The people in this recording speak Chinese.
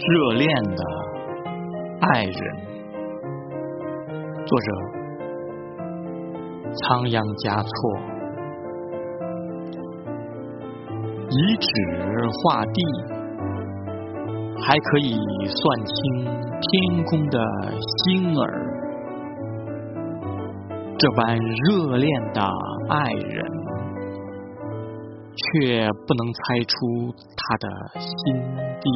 热恋的爱人，作者仓央嘉措。以纸画地，还可以算清天空的星儿。这般热恋的爱人，却不能猜出他的心地。